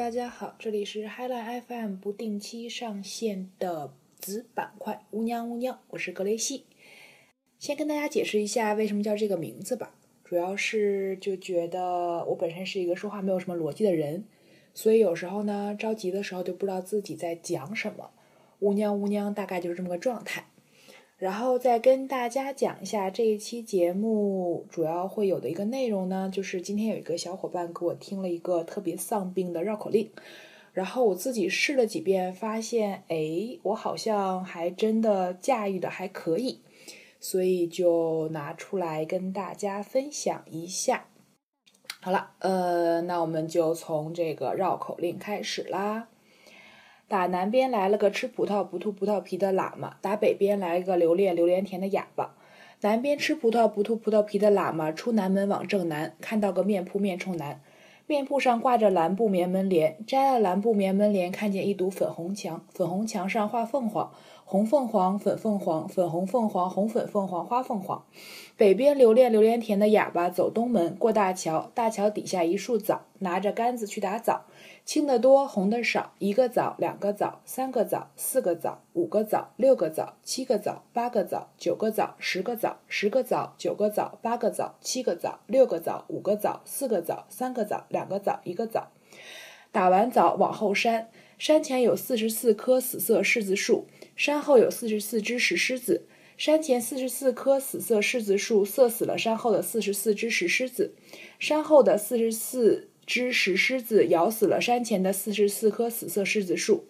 大家好，这里是 Highline FM 不定期上线的子板块，乌娘乌娘，我是格雷西。先跟大家解释一下为什么叫这个名字吧，主要是就觉得我本身是一个说话没有什么逻辑的人，所以有时候呢着急的时候就不知道自己在讲什么，乌娘乌娘大概就是这么个状态。然后再跟大家讲一下这一期节目主要会有的一个内容呢，就是今天有一个小伙伴给我听了一个特别丧病的绕口令，然后我自己试了几遍，发现哎，我好像还真的驾驭的还可以，所以就拿出来跟大家分享一下。好了，呃，那我们就从这个绕口令开始啦。打南边来了个吃葡萄不吐葡萄皮的喇嘛，打北边来了个留恋榴莲甜的哑巴。南边吃葡萄不吐葡萄皮的喇嘛出南门往正南，看到个面铺面冲南，面铺上挂着蓝布棉门帘，摘了蓝布棉门帘，看见一堵粉红墙，粉红墙上画凤凰。红凤凰，粉凤凰，粉红凤凰，红粉凤凰，花凤凰。北边留恋榴莲甜的哑巴走东门，过大桥，大桥底下一树枣，拿着杆子去打枣，青的多，红的少，一个枣，两个枣，三个枣，四个枣，五个枣，六个枣，七个枣，八个枣，九个枣，十个枣，十个枣，九个枣，八个枣，七个枣，六个枣，五个枣，四个枣，三个枣，两个枣，一个枣。打完枣往后山，山前有四十四棵死色柿子树。山后有四十四只石狮子，山前四十四棵死色柿子树，射死了山后的四十四只石狮子。山后的四十四只石狮子咬死了山前的四十四棵死色柿子树。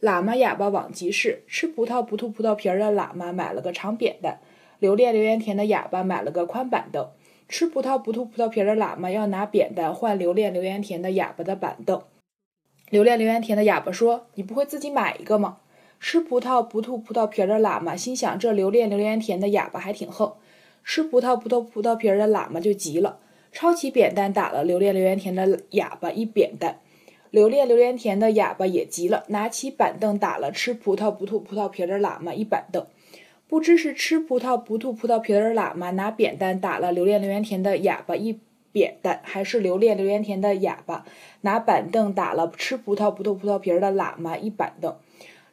喇嘛哑巴往集市，吃葡萄不吐葡萄皮儿的喇嘛买了个长扁担，留恋榴莲甜的哑巴买了个宽板凳。吃葡萄不吐葡萄皮儿的喇嘛要拿扁担换留恋榴莲甜的哑巴的板凳。留恋榴莲甜的哑巴说：“你不会自己买一个吗？”吃葡萄不吐葡萄皮儿的喇嘛心想：这留恋榴莲甜的哑巴还挺横。吃葡萄不吐葡萄皮儿的喇嘛就急了，抄起扁担打了留恋榴莲甜的哑巴一扁担。留恋榴莲甜的哑巴也急了，拿起板凳打了吃葡萄不吐葡萄皮儿的喇嘛一板凳。不知是吃葡萄不吐葡萄皮儿的喇嘛拿扁担打了留恋榴莲甜的哑巴一扁担，还是留恋榴莲甜的哑巴拿板凳打了吃葡萄不吐葡萄皮儿的喇嘛一板凳。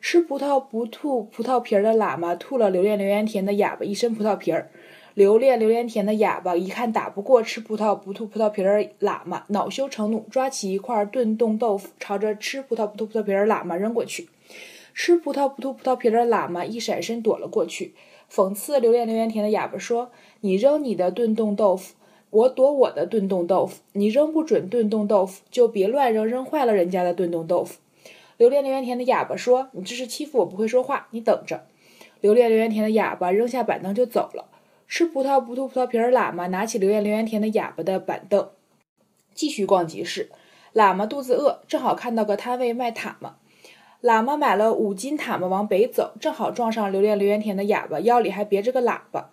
吃葡萄不吐葡萄皮儿的喇嘛吐了留恋榴莲甜的哑巴一身葡萄皮儿，留恋榴莲甜的哑巴一看打不过吃葡萄不吐葡萄皮儿喇嘛，恼羞成怒，抓起一块炖冻豆腐，朝着吃葡萄不吐葡萄皮儿喇嘛扔过去。吃葡萄不吐葡萄皮儿的喇嘛一闪身躲了过去，讽刺留恋榴莲甜的哑巴说：“你扔你的炖冻豆腐，我躲我的炖冻豆腐。你扔不准炖冻豆腐，就别乱扔，扔坏了人家的炖冻豆腐。”留恋榴莲甜的哑巴说：“你这是欺负我不会说话，你等着。”留恋榴莲甜的哑巴扔下板凳就走了。吃葡萄不吐葡萄皮儿喇嘛拿起留恋榴莲甜的哑巴的板凳，继续逛集市。喇嘛肚子饿，正好看到个摊位卖塔嘛。喇嘛买了五斤塔嘛，往北走，正好撞上留恋榴莲甜的哑巴，腰里还别着个喇叭。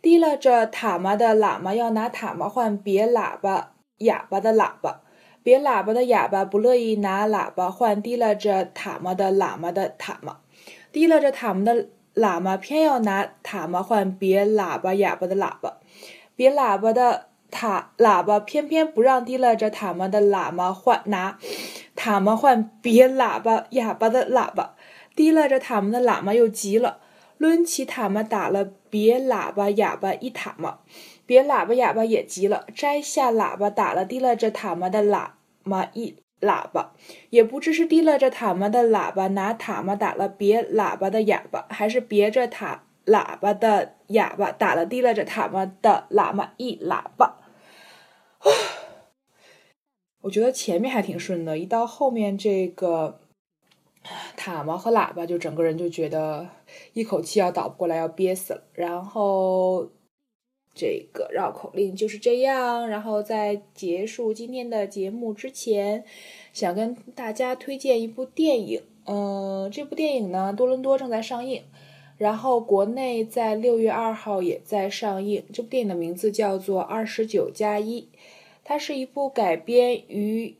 提拉着塔嘛的喇嘛要拿塔嘛换别喇叭哑巴的喇叭。别喇叭的哑巴不乐意拿喇叭换提拉着塔嘛的喇嘛的塔嘛，提拉着塔嘛的喇嘛偏要拿塔嘛换别喇叭哑巴的喇叭，别喇叭的塔喇叭偏偏不让提拉着塔嘛的喇嘛换拿塔嘛换别喇叭哑巴的喇叭，提拉着塔嘛的喇嘛又急了，抡起塔嘛打了别喇叭哑巴一塔嘛。别喇叭哑巴也急了，摘下喇叭打了提拉着塔嘛的喇嘛一喇叭，也不知是提拉着塔嘛的喇叭拿塔嘛打了别喇叭的哑巴，还是别着塔喇叭的哑巴打了提拉着塔嘛的喇嘛一喇叭。我觉得前面还挺顺的，一到后面这个塔嘛和喇叭，就整个人就觉得一口气要倒不过来，要憋死了，然后。这个绕口令就是这样。然后在结束今天的节目之前，想跟大家推荐一部电影。嗯，这部电影呢，多伦多正在上映，然后国内在六月二号也在上映。这部电影的名字叫做《二十九加一》，它是一部改编于。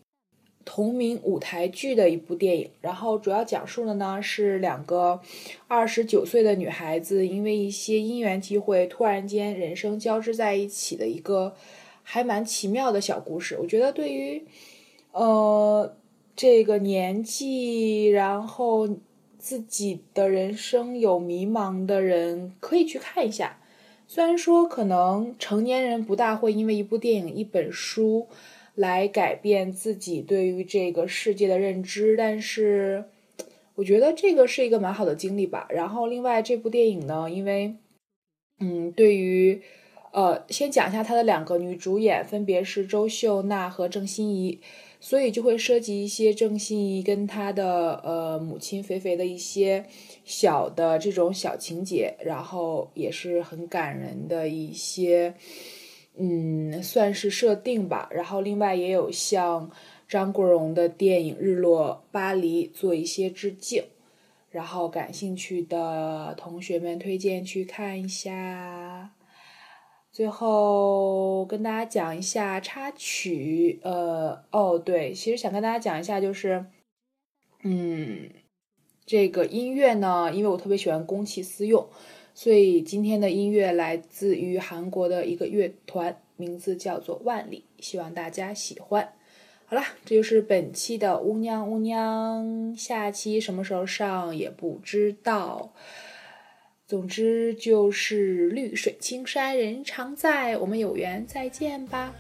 同名舞台剧的一部电影，然后主要讲述的呢是两个二十九岁的女孩子，因为一些因缘机会，突然间人生交织在一起的一个还蛮奇妙的小故事。我觉得对于呃这个年纪，然后自己的人生有迷茫的人，可以去看一下。虽然说可能成年人不大会因为一部电影、一本书来改变自己对于这个世界的认知，但是我觉得这个是一个蛮好的经历吧。然后另外这部电影呢，因为嗯，对于呃，先讲一下它的两个女主演，分别是周秀娜和郑欣宜。所以就会涉及一些郑欣宜跟她的呃母亲肥肥的一些小的这种小情节，然后也是很感人的一些，嗯，算是设定吧。然后另外也有向张国荣的电影《日落巴黎》做一些致敬，然后感兴趣的同学们推荐去看一下。最后跟大家讲一下插曲，呃，哦，对，其实想跟大家讲一下，就是，嗯，这个音乐呢，因为我特别喜欢公器私用，所以今天的音乐来自于韩国的一个乐团，名字叫做万里，希望大家喜欢。好了，这就是本期的乌娘乌娘，下期什么时候上也不知道。总之就是绿水青山人常在，我们有缘再见吧。